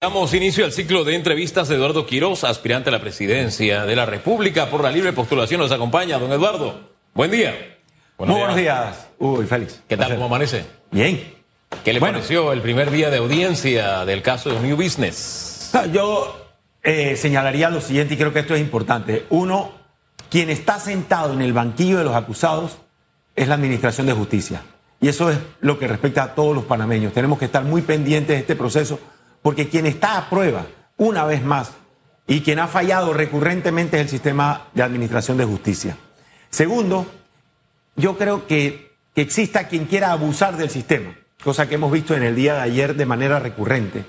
Damos inicio al ciclo de entrevistas de Eduardo Quiroz, aspirante a la presidencia de la República por la libre postulación. Nos acompaña, don Eduardo. Buen día. Buenos Muy buenos días, Uy, Félix. ¿Qué tal? ¿Cómo amanece? Bien. ¿Qué le pareció el primer día de audiencia del caso de New Business? Ah, yo eh, señalaría lo siguiente y creo que esto es importante. Uno, quien está sentado en el banquillo de los acusados es la Administración de Justicia. Y eso es lo que respecta a todos los panameños. Tenemos que estar muy pendientes de este proceso porque quien está a prueba, una vez más, y quien ha fallado recurrentemente es el sistema de administración de justicia. Segundo, yo creo que, que exista quien quiera abusar del sistema, cosa que hemos visto en el día de ayer de manera recurrente.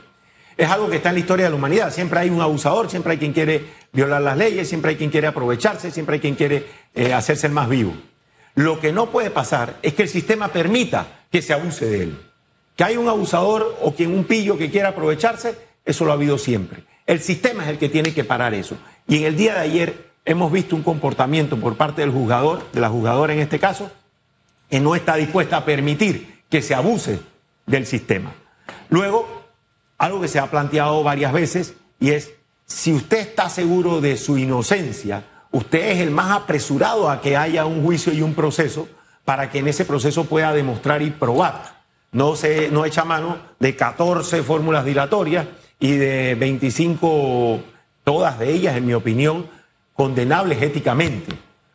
Es algo que está en la historia de la humanidad. Siempre hay un abusador, siempre hay quien quiere violar las leyes, siempre hay quien quiere aprovecharse, siempre hay quien quiere eh, hacerse el más vivo. Lo que no puede pasar es que el sistema permita que se abuse de él. Que hay un abusador o quien un pillo que quiera aprovecharse, eso lo ha habido siempre. El sistema es el que tiene que parar eso. Y en el día de ayer hemos visto un comportamiento por parte del juzgador, de la jugadora en este caso, que no está dispuesta a permitir que se abuse del sistema. Luego, algo que se ha planteado varias veces y es, si usted está seguro de su inocencia, usted es el más apresurado a que haya un juicio y un proceso para que en ese proceso pueda demostrar y probar no, se, no echa mano de 14 fórmulas dilatorias y de 25, todas de ellas, en mi opinión, condenables éticamente,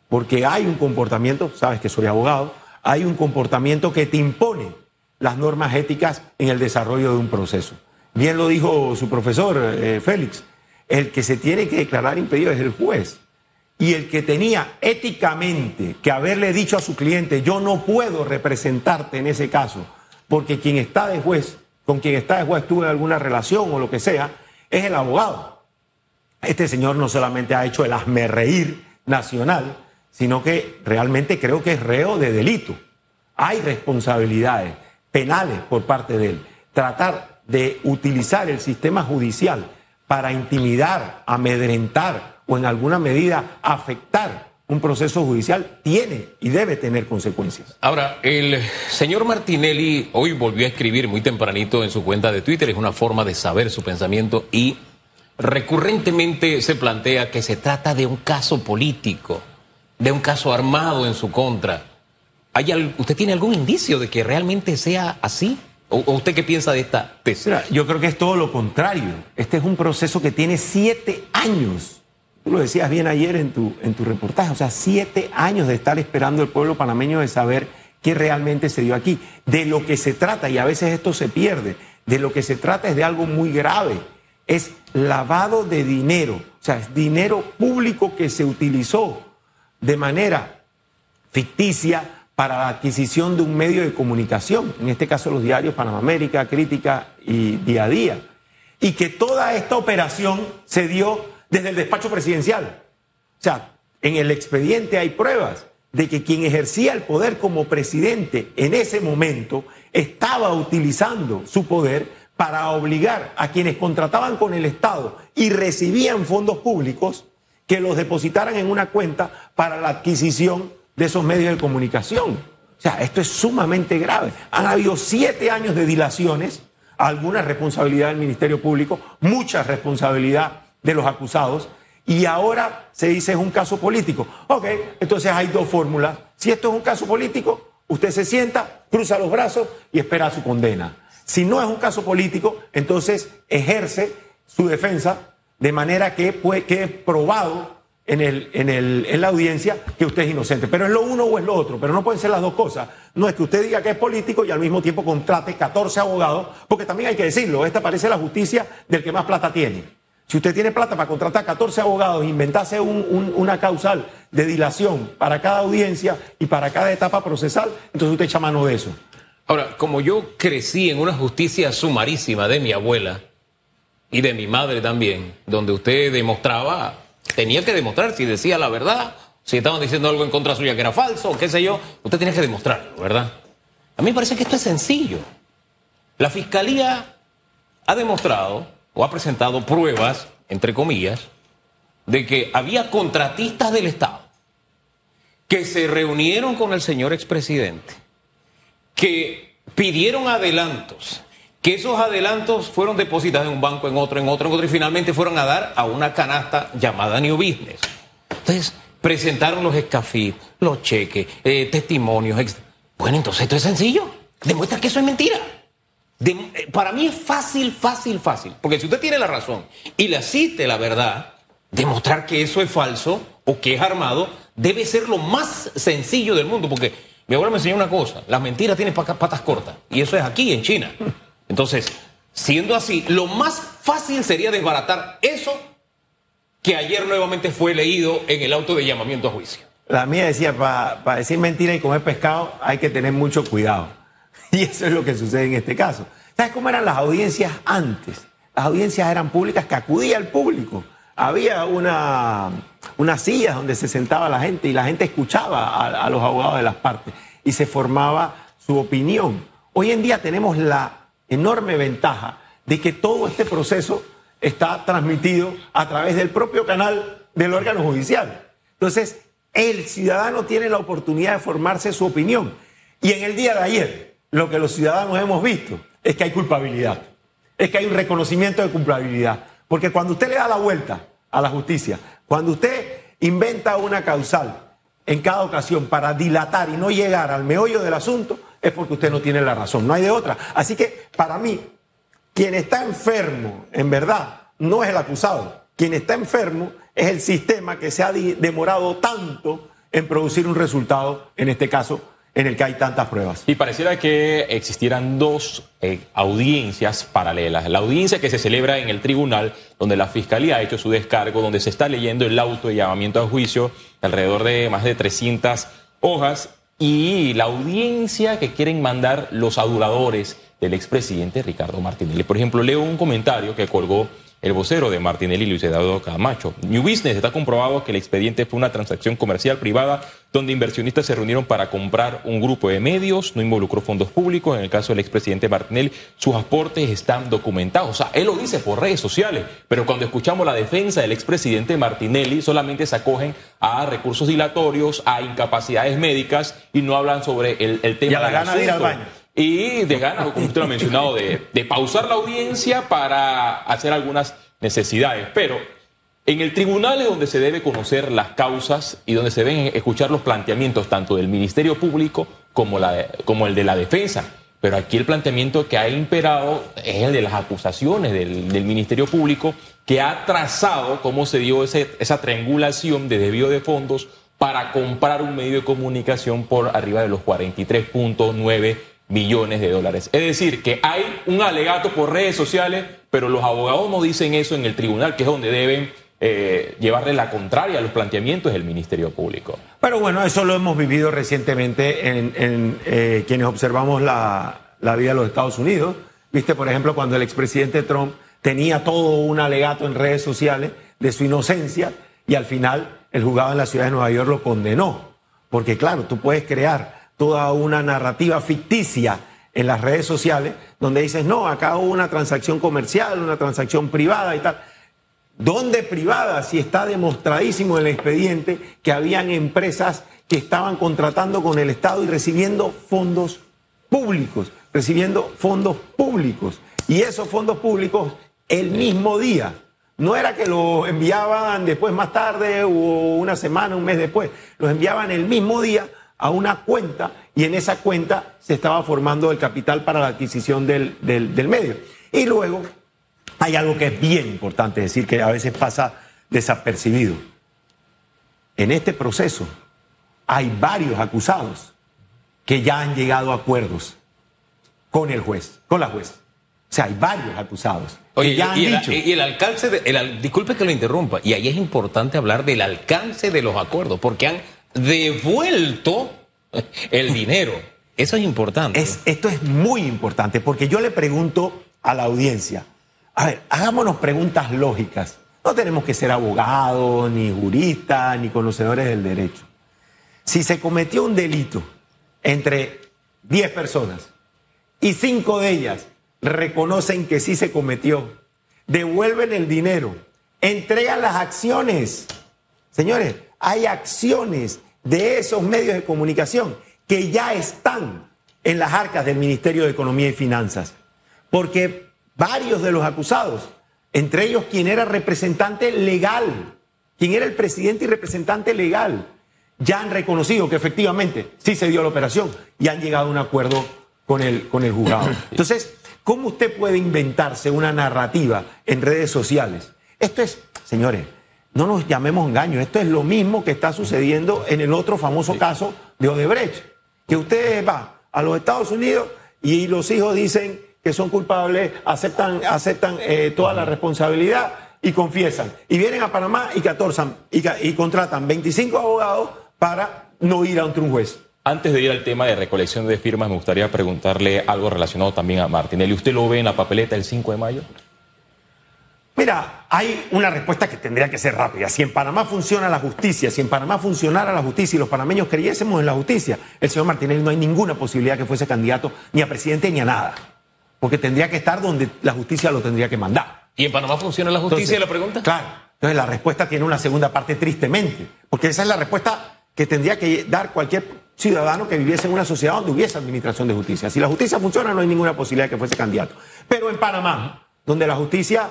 porque hay un comportamiento, sabes que soy abogado, hay un comportamiento que te impone las normas éticas en el desarrollo de un proceso. Bien lo dijo su profesor eh, Félix, el que se tiene que declarar impedido es el juez. Y el que tenía éticamente que haberle dicho a su cliente, yo no puedo representarte en ese caso, porque quien está de juez, con quien está de juez tuvo alguna relación o lo que sea, es el abogado. Este señor no solamente ha hecho el reír nacional, sino que realmente creo que es reo de delito. Hay responsabilidades penales por parte de él. Tratar de utilizar el sistema judicial para intimidar, amedrentar o en alguna medida afectar un proceso judicial tiene y debe tener consecuencias. Ahora, el señor Martinelli hoy volvió a escribir muy tempranito en su cuenta de Twitter, es una forma de saber su pensamiento y recurrentemente se plantea que se trata de un caso político, de un caso armado en su contra. ¿Hay, ¿Usted tiene algún indicio de que realmente sea así? ¿O, usted qué piensa de esta tesis? yo creo que es todo lo contrario. Este es un proceso que tiene siete años Tú lo decías bien ayer en tu, en tu reportaje, o sea, siete años de estar esperando el pueblo panameño de saber qué realmente se dio aquí. De lo que se trata, y a veces esto se pierde, de lo que se trata es de algo muy grave, es lavado de dinero, o sea, es dinero público que se utilizó de manera ficticia para la adquisición de un medio de comunicación, en este caso los diarios Panamá América, Crítica y Día a Día, y que toda esta operación se dio desde el despacho presidencial. O sea, en el expediente hay pruebas de que quien ejercía el poder como presidente en ese momento estaba utilizando su poder para obligar a quienes contrataban con el Estado y recibían fondos públicos que los depositaran en una cuenta para la adquisición de esos medios de comunicación. O sea, esto es sumamente grave. Han habido siete años de dilaciones, alguna responsabilidad del Ministerio Público, mucha responsabilidad de los acusados y ahora se dice es un caso político. Ok, entonces hay dos fórmulas. Si esto es un caso político, usted se sienta, cruza los brazos y espera su condena. Si no es un caso político, entonces ejerce su defensa de manera que puede, quede probado en, el, en, el, en la audiencia que usted es inocente. Pero es lo uno o es lo otro, pero no pueden ser las dos cosas. No es que usted diga que es político y al mismo tiempo contrate 14 abogados, porque también hay que decirlo, esta parece la justicia del que más plata tiene. Si usted tiene plata para contratar 14 abogados, inventarse una causal de dilación para cada audiencia y para cada etapa procesal, entonces usted echa mano de eso. Ahora, como yo crecí en una justicia sumarísima de mi abuela y de mi madre también, donde usted demostraba, tenía que demostrar si decía la verdad, si estaban diciendo algo en contra suya que era falso, o qué sé yo, usted tenía que demostrarlo, ¿verdad? A mí me parece que esto es sencillo. La fiscalía ha demostrado o ha presentado pruebas, entre comillas, de que había contratistas del Estado que se reunieron con el señor expresidente, que pidieron adelantos, que esos adelantos fueron depositados en un banco, en otro, en otro, en otro, y finalmente fueron a dar a una canasta llamada New Business. Entonces, presentaron los escafit, los cheques, eh, testimonios. ex- Bueno, entonces esto es sencillo. Demuestra que eso es mentira. Eh, para mí es fácil, fácil, fácil. Porque si usted tiene la razón y le asiste la verdad, demostrar que eso es falso o que es armado debe ser lo más sencillo del mundo. Porque mi abuela me enseñó una cosa: las mentiras tienen patas cortas. Y eso es aquí, en China. Entonces, siendo así, lo más fácil sería desbaratar eso que ayer nuevamente fue leído en el auto de llamamiento a juicio. La mía decía, para decir mentira y comer pescado hay que tener mucho cuidado. Y eso es lo que sucede en este caso. ¿Sabes cómo eran las audiencias antes? Las audiencias eran públicas que acudía el público. Había una, unas sillas donde se sentaba la gente y la gente escuchaba a, a los abogados de las partes y se formaba su opinión. Hoy en día tenemos la enorme ventaja de que todo este proceso está transmitido a través del propio canal del órgano judicial. Entonces, el ciudadano tiene la oportunidad de formarse su opinión. Y en el día de ayer, lo que los ciudadanos hemos visto es que hay culpabilidad, es que hay un reconocimiento de culpabilidad. Porque cuando usted le da la vuelta a la justicia, cuando usted inventa una causal en cada ocasión para dilatar y no llegar al meollo del asunto, es porque usted no tiene la razón, no hay de otra. Así que para mí, quien está enfermo, en verdad, no es el acusado. Quien está enfermo es el sistema que se ha demorado tanto en producir un resultado, en este caso, en el que hay tantas pruebas. Y pareciera que existieran dos eh, audiencias paralelas. La audiencia que se celebra en el tribunal, donde la fiscalía ha hecho su descargo, donde se está leyendo el auto de llamamiento a juicio, alrededor de más de 300 hojas, y la audiencia que quieren mandar los aduladores del expresidente Ricardo Martinelli. Por ejemplo, leo un comentario que colgó el vocero de Martinelli, Luis Eduardo Camacho. New Business está comprobado que el expediente fue una transacción comercial privada donde inversionistas se reunieron para comprar un grupo de medios, no involucró fondos públicos. En el caso del expresidente Martinelli, sus aportes están documentados. O sea, él lo dice por redes sociales, pero cuando escuchamos la defensa del expresidente Martinelli, solamente se acogen a recursos dilatorios, a incapacidades médicas y no hablan sobre el, el tema Y a la del gana de ir al baño. Y de ganas, como usted lo ha mencionado, de, pausar la audiencia para hacer algunas necesidades. Pero en el tribunal es donde se debe conocer las causas y donde se deben escuchar los planteamientos tanto del Ministerio Público como, la como el de la defensa. Pero aquí el planteamiento que ha imperado es el de las acusaciones del, del Ministerio Público, que ha trazado cómo se dio ese- esa triangulación de desvío de fondos para comprar un medio de comunicación por arriba de los 43.9 millones de dólares. Es decir, que hay un alegato por redes sociales, pero los abogados no dicen eso en el tribunal, que es donde deben eh, llevarle la contraria a los planteamientos del Ministerio Público. Pero bueno, eso lo hemos vivido recientemente en, eh, quienes observamos la, la vida de los Estados Unidos. Viste, por ejemplo, cuando el expresidente Trump tenía todo un alegato en redes sociales de su inocencia y al final el juzgado en la ciudad de Nueva York lo condenó. Porque claro, tú puedes crear toda una narrativa ficticia en las redes sociales donde dices, no, acá hubo una transacción comercial, una transacción privada y tal. ¿Dónde privada? Si está demostradísimo en el expediente que habían empresas que estaban contratando con el Estado y recibiendo fondos públicos, recibiendo fondos públicos. Y esos fondos públicos el mismo día. No era que los enviaban después más tarde o una semana, un mes después. Los enviaban el mismo día a una cuenta y en esa cuenta se estaba formando el capital para la adquisición del, del- del medio. Y luego hay algo que es bien importante decir que a veces pasa desapercibido. En este proceso hay varios acusados que ya han llegado a acuerdos con el juez, con la juez. O sea, hay varios acusados Oye, que ya han y, el, dicho. y el alcance, de- el disculpe que lo interrumpa, y ahí es importante hablar del alcance de los acuerdos, porque han devuelto el dinero. Eso es importante. Es- esto es muy importante porque yo le pregunto a la audiencia, a ver, hagámonos preguntas lógicas. No tenemos que ser abogados, ni juristas, ni conocedores del derecho. Si se cometió un delito entre 10 personas y 5 de ellas reconocen que sí se cometió, devuelven el dinero, entregan las acciones. Señores, hay acciones de esos medios de comunicación que ya están en las arcas del Ministerio de Economía y Finanzas. porque varios de los acusados, entre ellos quien era representante legal, quien era el presidente y representante legal, ya han reconocido que efectivamente sí se dio la operación y han llegado a un acuerdo con el, con el juzgado. Entonces, ¿cómo usted puede inventarse una narrativa en redes sociales? Esto es, señores, no nos llamemos engaños, esto es lo mismo que está sucediendo en el otro famoso caso de Odebrecht, que usted va a los Estados Unidos y los hijos dicen que son culpables, aceptan, aceptan eh, toda la responsabilidad y confiesan. Y vienen a Panamá y, 14, y, y contratan 25 abogados para no ir a un juez. Antes de ir al tema de recolección de firmas, me gustaría preguntarle algo relacionado también a Martinelli. ¿Usted lo ve en la papeleta el 5 de mayo? Mira, hay una respuesta que tendría que ser rápida. Si en Panamá funciona la justicia, si en Panamá funcionara la justicia y los panameños creyésemos en la justicia, el señor Martinelli no hay ninguna posibilidad que fuese candidato ni a presidente ni a nada. Porque tendría que estar donde la justicia lo tendría que mandar. ¿Y en Panamá funciona la justicia? la pregunta. Claro. Entonces la respuesta tiene una segunda parte tristemente. Porque esa es la respuesta que tendría que dar cualquier ciudadano que viviese en una sociedad donde hubiese administración de justicia. Si la justicia funciona, no hay ninguna posibilidad de que fuese candidato. Pero en Panamá, donde la justicia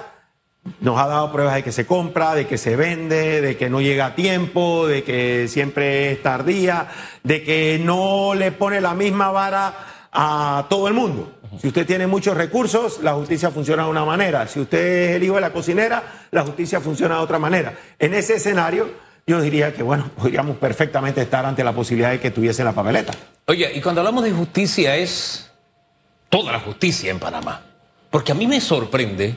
nos ha dado pruebas de que se compra, de que se vende, de que no llega a tiempo, de que siempre es tardía, de que no le pone la misma vara a todo el mundo. Si usted tiene muchos recursos, la justicia funciona de una manera. Si usted es el hijo de la cocinera, la justicia funciona de otra manera. En ese escenario, yo diría que, bueno, podríamos perfectamente estar ante la posibilidad de que tuviese la papeleta. Oye, y cuando hablamos de justicia es toda la justicia en Panamá. Porque a mí me sorprende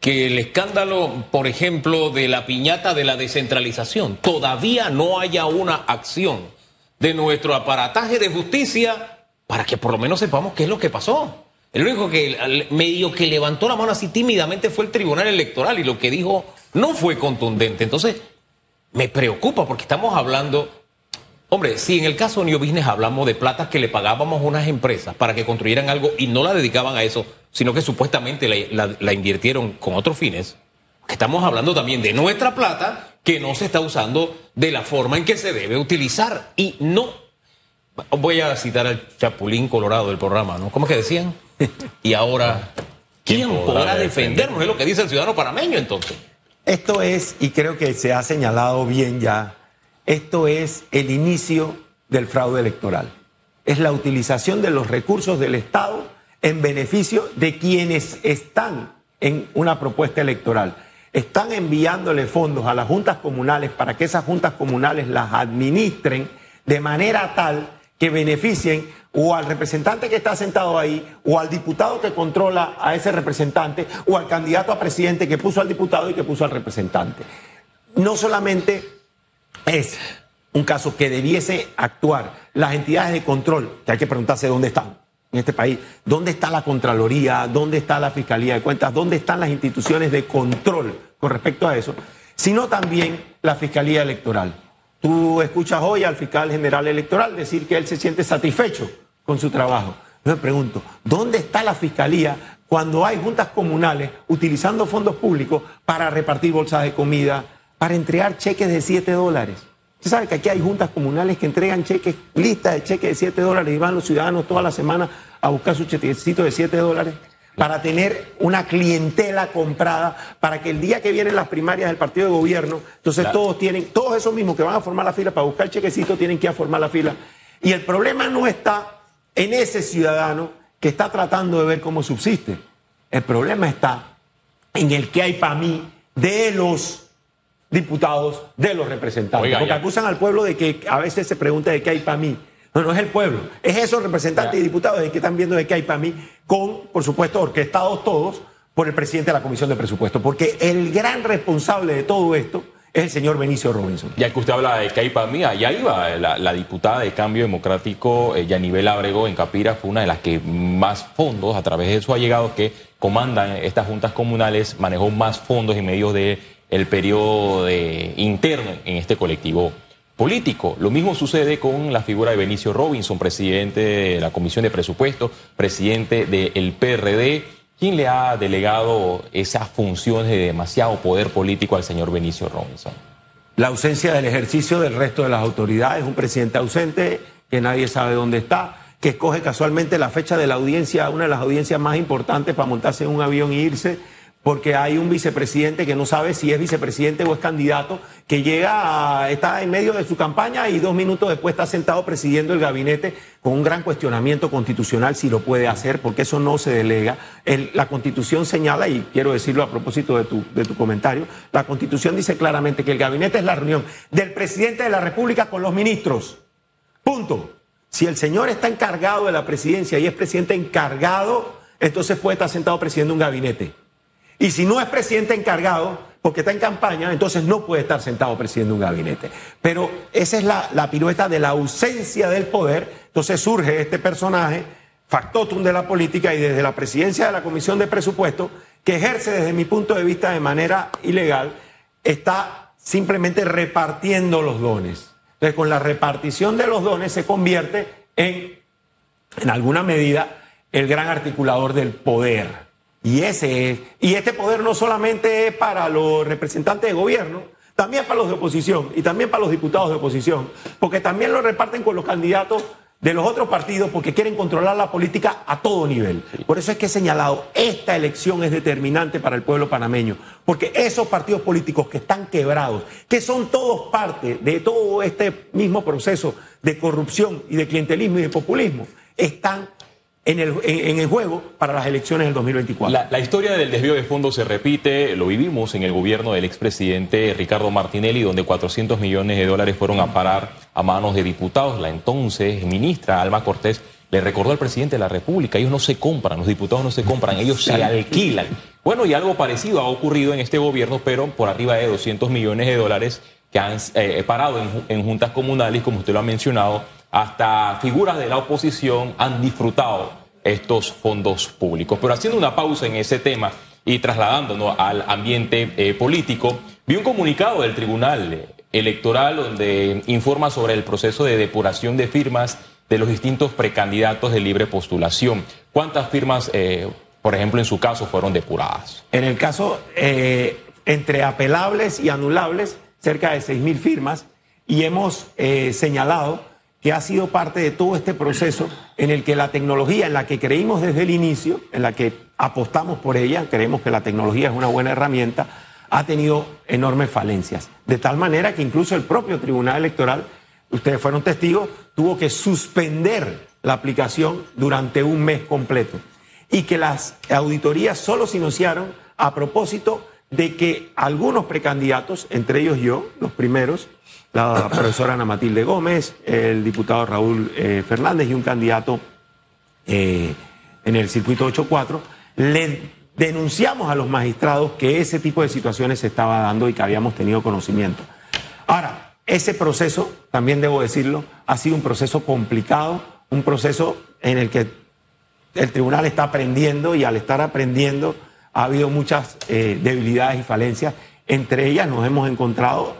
que el escándalo, por ejemplo, de la piñata de la descentralización, todavía no haya una acción de nuestro aparataje de justicia para que por lo menos sepamos qué es lo que pasó. El único que medio que levantó la mano así tímidamente fue el Tribunal Electoral y lo que dijo no fue contundente. Entonces, me preocupa porque estamos hablando, hombre, si en el caso de New Business hablamos de platas que le pagábamos a unas empresas para que construyeran algo y no la dedicaban a eso, sino que supuestamente la, invirtieron con otros fines, estamos hablando también de nuestra plata que no se está usando de la forma en que se debe utilizar. Y no, voy a citar al Chapulín Colorado del programa, ¿no? ¿Cómo es que decían? Y ahora, ¿quién podrá defendernos? Es lo que dice el ciudadano panameño entonces. Esto es, y creo que se ha señalado bien ya, esto es el inicio del fraude electoral. Es la utilización de los recursos del Estado en beneficio de quienes están en una propuesta electoral. Están enviándole fondos a las juntas comunales para que esas juntas comunales las administren de manera tal que beneficien o al representante que está sentado ahí, o al diputado que controla a ese representante, o al candidato a presidente que puso al diputado y que puso al representante. No solamente es un caso que debiese actuar las entidades de control, que hay que preguntarse dónde están en este país. ¿Dónde está la Contraloría? ¿Dónde está la Fiscalía de Cuentas? ¿Dónde están las instituciones de control con respecto a eso? Sino también la Fiscalía Electoral. Tú escuchas hoy al fiscal general electoral decir que él se siente satisfecho con su trabajo. Yo me pregunto, ¿dónde está la Fiscalía cuando hay juntas comunales utilizando fondos públicos para repartir bolsas de comida, para entregar cheques de 7 dólares? Usted sabe que aquí hay juntas comunales que entregan cheques, listas de cheques de 7 dólares y van los ciudadanos toda la semana a buscar su chequecito de 7 dólares para tener una clientela comprada, para que el día que vienen las primarias del partido de gobierno, entonces todos tienen, todos esos mismos que van a formar la fila para buscar el chequecito tienen que ir a formar la fila. Y el problema no está en ese ciudadano que está tratando de ver cómo subsiste. El problema está en el que hay para mí de los diputados, de los representantes. porque acusan al pueblo de que a veces se pregunta de qué hay para mí. No, no es el pueblo, es esos representantes y diputados de que están viendo de qué hay para mí, con, por supuesto, orquestados todos por el presidente de la Comisión de Presupuesto. Porque el gran responsable de todo esto es el señor Benicio Robinson. Ya que usted habla de que hay para mí, allá iba la, diputada de Cambio Democrático, eh, Yanibel Abrego, en Capira, fue una de las que más fondos, a través de ha llegado que comandan estas juntas comunales, manejó más fondos y medios de el periodo interno en este colectivo político. Lo mismo sucede con la figura de Benicio Robinson, presidente de la Comisión de Presupuestos, presidente del PRD, quien le ha delegado esas funciones de demasiado poder político al señor Benicio Robinson. La ausencia del ejercicio del resto de las autoridades, un presidente ausente que nadie sabe dónde está, que escoge casualmente la fecha de la audiencia, una de las audiencias más importantes para montarse en un avión e irse porque hay un vicepresidente que no sabe si es vicepresidente o es candidato, que llega, está en medio de su campaña y dos minutos después está sentado presidiendo el gabinete con un gran cuestionamiento constitucional si lo puede hacer, porque eso no se delega. la constitución señala, y quiero decirlo a propósito de tu, de tu comentario, la constitución dice claramente que el gabinete es la reunión del presidente de la República con los ministros. Punto. Si el señor está encargado de la presidencia y es presidente encargado, entonces puede estar sentado presidiendo un gabinete. Y si no es presidente encargado, porque está en campaña, entonces no puede estar sentado presidiendo un gabinete. Pero esa es la, pirueta de la ausencia del poder. Entonces surge este personaje, factotum de la política y desde la presidencia de la Comisión de Presupuesto, que ejerce desde mi punto de vista de manera ilegal, está simplemente repartiendo los dones. Entonces con la repartición de los dones se convierte en, en alguna medida, el gran articulador del poder. Y ese y este poder no solamente es para los representantes de gobierno, también para los de oposición y también para los diputados de oposición, porque también lo reparten con los candidatos de los otros partidos porque quieren controlar la política a todo nivel. Por eso es que he señalado, esta elección es determinante para el pueblo panameño, porque esos partidos políticos que están quebrados, que son todos parte de todo este mismo proceso de corrupción y de clientelismo y de populismo, están en el, en, el, juego para las elecciones del 2024. La, historia del desvío de fondos se repite, lo vivimos en el gobierno del expresidente Ricardo Martinelli, donde 400 millones de dólares fueron a parar a manos de diputados. La entonces ministra Alma Cortés le recordó al presidente de la República, ellos no se compran, los diputados no se compran, ellos se alquilan. Bueno, y algo parecido ha ocurrido en este gobierno, pero por arriba de 200 millones de dólares que han eh, parado en, en juntas comunales, como usted lo ha mencionado, hasta figuras de la oposición han disfrutado estos fondos públicos. Pero haciendo una pausa en ese tema y trasladándonos al ambiente eh, político, vi un comunicado del Tribunal Electoral donde informa sobre el proceso de depuración de firmas de los distintos precandidatos de libre postulación. ¿Cuántas firmas, eh, por ejemplo, en su caso, fueron depuradas? En el caso, eh, entre apelables y anulables, cerca de 6.000 firmas, y hemos señalado que ha sido parte de todo este proceso en el que la tecnología, en la que creímos desde el inicio, en la que apostamos por ella, creemos que la tecnología es una buena herramienta, ha tenido enormes falencias. De tal manera que incluso el propio Tribunal Electoral, ustedes fueron testigos, tuvo que suspender la aplicación durante un mes completo. Y que las auditorías solo se iniciaron a propósito de que algunos precandidatos, entre ellos yo, los primeros, la profesora Ana Matilde Gómez, el diputado Raúl eh, Fernández y un candidato eh, en el circuito 84, le denunciamos a los magistrados que ese tipo de situaciones se estaba dando y que habíamos tenido conocimiento. Ahora, ese proceso, también debo decirlo, ha sido un proceso complicado, un proceso en el que el tribunal está aprendiendo y al estar aprendiendo ha habido muchas eh, debilidades y falencias. Entre ellas nos hemos encontrado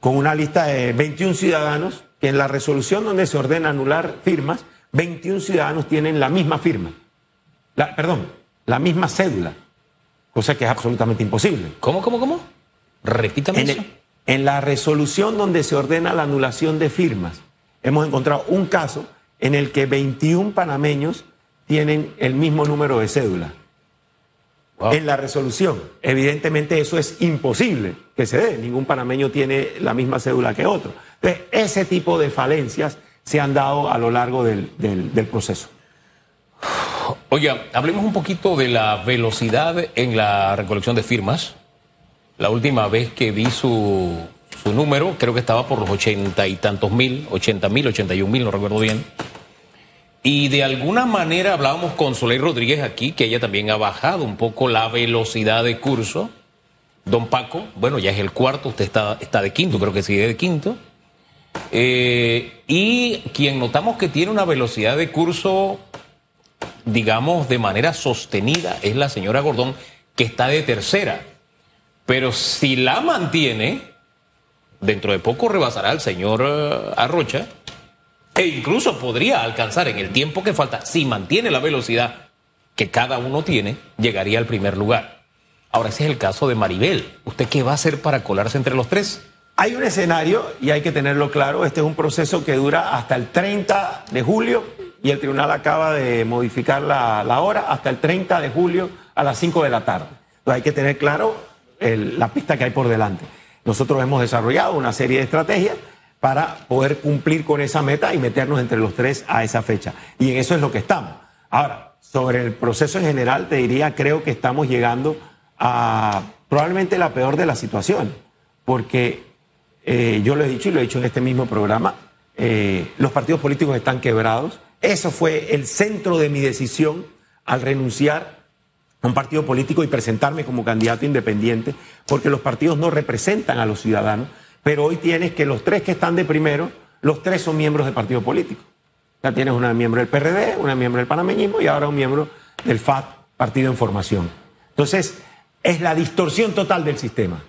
con una lista de 21 ciudadanos que en la resolución donde se ordena anular firmas, 21 ciudadanos tienen la misma firma. perdón, la misma cédula, cosa que es absolutamente imposible. ¿Cómo, cómo, cómo? Repítame en eso. en la resolución donde se ordena la anulación de firmas, hemos encontrado un caso en el que 21 panameños tienen el mismo número de cédula en la resolución. Evidentemente eso es imposible que se dé. Ningún panameño tiene la misma cédula que otro. Entonces, ese tipo de falencias se han dado a lo largo del, proceso. Oiga, hablemos un poquito de la velocidad en la recolección de firmas. La última vez que vi su, su número, creo que estaba por los ochenta y tantos mil, ochenta mil, ochenta y un mil, no recuerdo bien. Y de alguna manera hablábamos con Soleil Rodríguez aquí, que ella también ha bajado un poco la velocidad de curso. Don Paco, bueno, ya es el cuarto, usted está, está de quinto, creo que sigue de quinto. Eh, y quien notamos que tiene una velocidad de curso, digamos, de manera sostenida, es la señora Gordón, que está de tercera. Pero si la mantiene, dentro de poco rebasará al señor eh, Arrocha e incluso podría alcanzar en el tiempo que falta, si mantiene la velocidad que cada uno tiene, llegaría al primer lugar. Ahora, ese es el caso de Maribel. ¿Usted qué va a hacer para colarse entre los tres? Hay un escenario y hay que tenerlo claro. Este es un proceso que dura hasta el 30 de julio y el tribunal acaba de modificar la, la hora hasta el 30 de julio a las 5 de la tarde. Entonces hay que tener claro el- la pista que hay por delante. Nosotros hemos desarrollado una serie de estrategias para poder cumplir con esa meta y meternos entre los tres a esa fecha. Y en eso es lo que estamos. Ahora, sobre el proceso en general, te diría, creo que estamos llegando a probablemente la peor de las situaciones, porque eh, yo lo he dicho y lo he dicho en este mismo programa, eh, los partidos políticos están quebrados. Eso fue el centro de mi decisión al renunciar a un partido político y presentarme como candidato independiente, porque los partidos no representan a los ciudadanos, pero hoy tienes que los tres que están de primero, los tres son miembros del partido político. Ya tienes una miembro del PRD, una miembro del panameñismo y ahora un miembro del FAT, Partido en Formación. Entonces, es la distorsión total del sistema.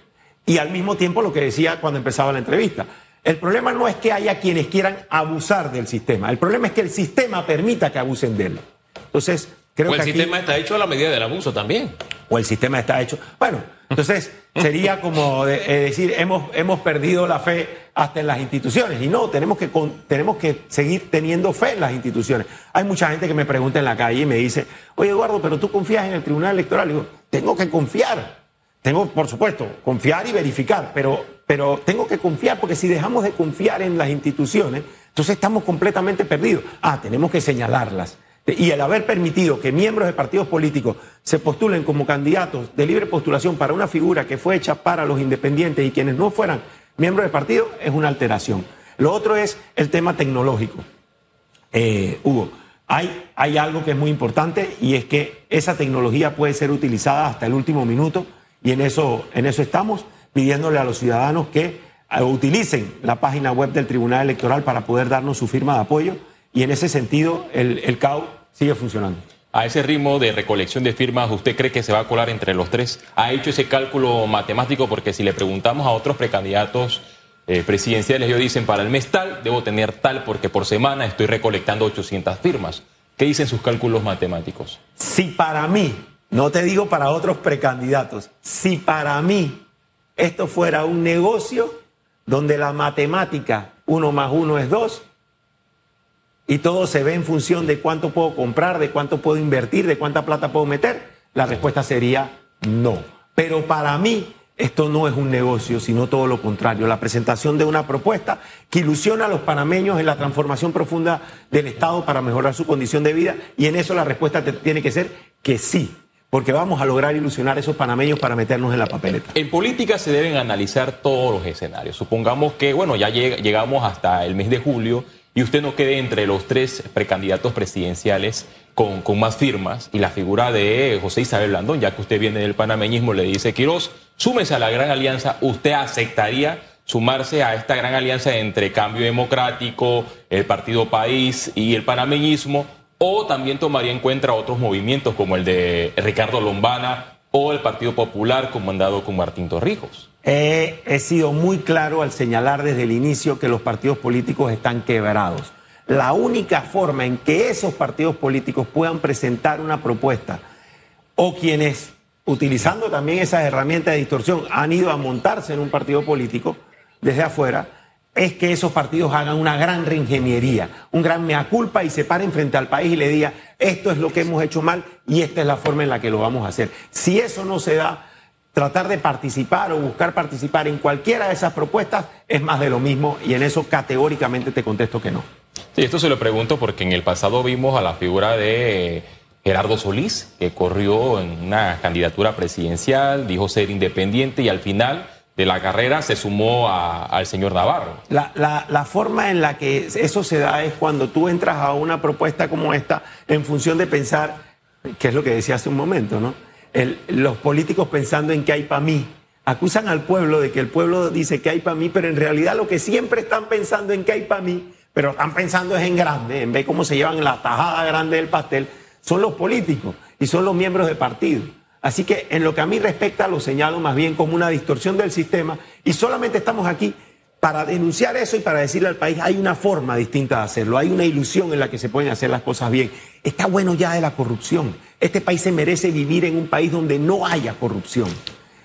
Y al mismo tiempo lo que decía cuando empezaba la entrevista. El problema no es que haya quienes quieran abusar del sistema, el problema es que el sistema permita que abusen de él. Entonces, creo o el que aquí- sistema está hecho a la medida del abuso también. o el sistema está hecho. Bueno, entonces sería como de- eh, decir, hemos, hemos perdido la fe hasta en las instituciones. Y no, tenemos que, con- tenemos que seguir teniendo fe en las instituciones. Hay mucha gente que me pregunta en la calle y me dice, oye Eduardo, pero tú confías en el Tribunal Electoral. Y digo, tengo que confiar. Tengo, por supuesto, confiar y verificar, pero, pero tengo que confiar porque si dejamos de confiar en las instituciones, entonces estamos completamente perdidos. Ah, tenemos que señalarlas. Y el haber permitido que miembros de partidos políticos se postulen como candidatos de libre postulación para una figura que fue hecha para los independientes y quienes no fueran miembros de partido es una alteración. Lo otro es el tema tecnológico. Eh, Hugo, hay, hay algo que es muy importante y es que esa tecnología puede ser utilizada hasta el último minuto y en eso, en eso estamos pidiéndole a los ciudadanos que eh, utilicen la página web del Tribunal Electoral para poder darnos su firma de apoyo y en ese sentido el, el CAU sigue funcionando. A ese ritmo de recolección de firmas, ¿usted cree que se va a colar entre los tres? ¿Ha hecho ese cálculo matemático? Porque si le preguntamos a otros precandidatos eh, presidenciales, ellos dicen, para el mes tal, debo tener tal, porque por semana estoy recolectando 800 firmas. ¿Qué dicen sus cálculos matemáticos? Si para mí, no te digo para otros precandidatos, si para mí esto fuera un negocio donde la matemática uno más uno es dos y todo se ve en función de cuánto puedo comprar, de cuánto puedo invertir, de cuánta plata puedo meter, la respuesta sería no. Pero para mí esto no es un negocio, sino todo lo contrario. La presentación de una propuesta que ilusiona a los panameños en la transformación profunda del Estado para mejorar su condición de vida y en eso la respuesta tiene que ser que sí, porque vamos a lograr ilusionar a esos panameños para meternos en la papeleta. En política se deben analizar todos los escenarios. Supongamos que, bueno, ya lleg- llegamos hasta el mes de julio y usted no quede entre los tres precandidatos presidenciales con, más firmas y la figura de José Isabel Blandón, ya que usted viene del panameñismo, le dice, Quirós, súmese a la gran alianza, ¿usted aceptaría sumarse a esta gran alianza entre Cambio Democrático, el Partido País y el panameñismo? ¿O también tomaría en cuenta otros movimientos como el de Ricardo Lombana o el Partido Popular comandado con Martín Torrijos? He, sido muy claro al señalar desde el inicio que los partidos políticos están quebrados. La única forma en que esos partidos políticos puedan presentar una propuesta o quienes, utilizando también esas herramientas de distorsión, han ido a montarse en un partido político desde afuera, es que esos partidos hagan una gran reingeniería, un gran mea culpa y se paren frente al país y le digan, esto es lo que hemos hecho mal y esta es la forma en la que lo vamos a hacer. Si eso no se da, tratar de participar o buscar participar en cualquiera de esas propuestas es más de lo mismo y en eso categóricamente te contesto que no. Sí, esto se lo pregunto porque en el pasado vimos a la figura de Gerardo Solís, que corrió en una candidatura presidencial, dijo ser independiente y al final de la carrera se sumó a- al señor Navarro. La, la- la forma en la que eso se da es cuando tú entras a una propuesta como esta en función de pensar, que es lo que decía hace un momento, ¿no? Los políticos pensando en qué hay para mí. Acusan al pueblo de que el pueblo dice que hay para mí, pero en realidad lo que siempre están pensando en qué hay para mí, pero están pensando es en grande, en ver cómo se llevan la tajada grande del pastel, son los políticos y son los miembros de partido. Así que en lo que a mí respecta lo señalo más bien como una distorsión del sistema y solamente estamos aquí para denunciar eso y para decirle al país hay una forma distinta de hacerlo, hay una ilusión en la que se pueden hacer las cosas bien. Está bueno ya de la corrupción. Este país se merece vivir en un país donde no haya corrupción.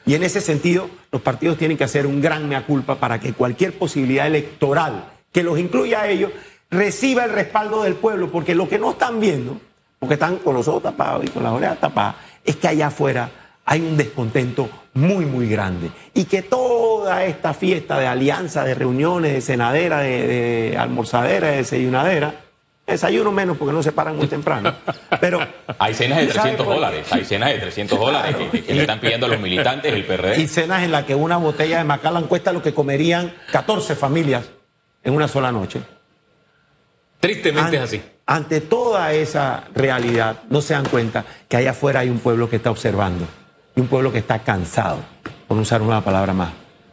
Y en ese sentido, los partidos tienen que hacer un gran mea culpa para que cualquier posibilidad electoral que los incluya a ellos reciba el respaldo del pueblo, porque lo que no están viendo, porque están con los ojos tapados y con las orejas tapadas, es que allá afuera hay un descontento muy, muy grande. Y que toda esta fiesta de alianza, de reuniones, de cenadera, de, de almorzadera, de desayunadera, desayuno menos porque no se paran muy temprano. Pero Hay cenas de ¿y sabe 300 por qué? dólares, hay cenas de 300 dólares que, que- que le están pidiendo a los militantes del Y PRD. cenas en las que una botella de Macallan cuesta lo que comerían 14 familias en una sola noche. Tristemente es así. Ante toda esa realidad, no se dan cuenta que allá afuera hay un pueblo que está observando y un pueblo que está cansado, por usar una palabra más,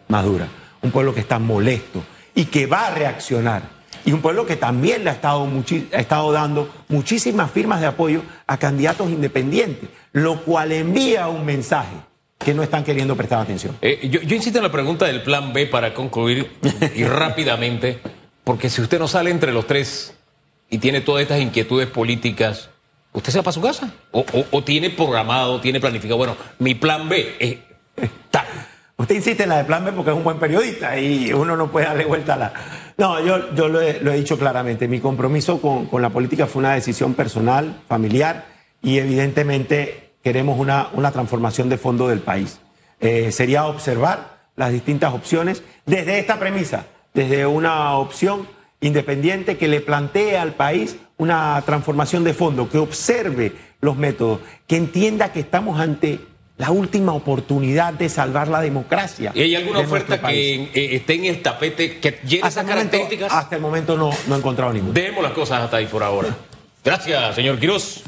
más dura, un pueblo que está molesto y que va a reaccionar. Y un pueblo que también le ha estado, ha estado dando muchísimas firmas de apoyo a candidatos independientes, lo cual envía un mensaje que no están queriendo prestar atención. Eh, yo, yo insisto en la pregunta del plan B para concluir y rápidamente, porque si usted no sale entre los tres y tiene todas estas inquietudes políticas, ¿usted se va para su casa? ¿O, o- o tiene programado, tiene planificado? Bueno, mi plan B es tal. Usted insiste en la de plan B porque es un buen periodista y uno no puede darle vuelta a la... No, yo, yo lo, he, lo he dicho claramente. Mi compromiso con, con la política fue una decisión personal, familiar y evidentemente queremos una, una transformación de fondo del país. Eh, sería observar las distintas opciones desde esta premisa, desde una opción independiente que le plantee al país una transformación de fondo, que observe los métodos, que entienda que estamos ante la última oportunidad de salvar la democracia. ¿Y hay alguna oferta que eh, esté en el tapete que llene esas momento, características? hasta el momento no, no he encontrado ninguna. Dejemos las cosas hasta ahí por ahora. Gracias, señor Quiroz.